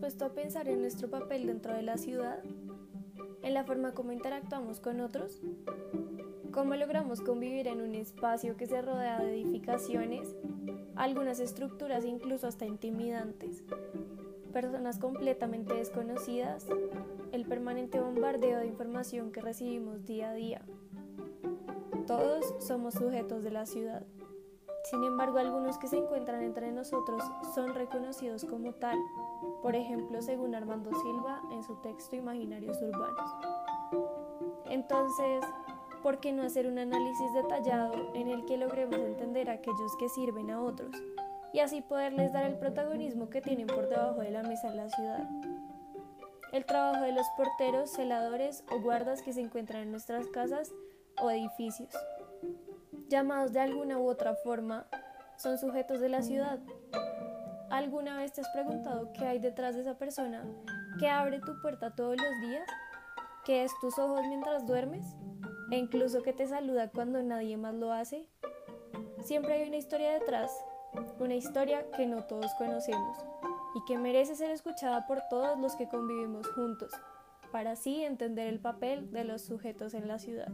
puesto a pensar en nuestro papel dentro de la ciudad? ¿En la forma como interactuamos con otros? ¿Cómo logramos convivir en un espacio que se rodea de edificaciones, algunas estructuras incluso hasta intimidantes, personas completamente desconocidas, el permanente bombardeo de información que recibimos día a día? Todos somos sujetos de la ciudad. Sin embargo, algunos que se encuentran entre nosotros son reconocidos como tal, por ejemplo, según Armando Silva en su texto Imaginarios Urbanos. Entonces, ¿por qué no hacer un análisis detallado en el que logremos entender a aquellos que sirven a otros y así poderles dar el protagonismo que tienen por debajo de la mesa en la ciudad? El trabajo de los porteros, celadores o guardas que se encuentran en nuestras casas o edificios llamados de alguna u otra forma, son sujetos de la ciudad. ¿Alguna vez te has preguntado qué hay detrás de esa persona que abre tu puerta todos los días? ¿Que es tus ojos mientras duermes? ¿E incluso que te saluda cuando nadie más lo hace? Siempre hay una historia detrás, una historia que no todos conocemos y que merece ser escuchada por todos los que convivimos juntos, para así entender el papel de los sujetos en la ciudad.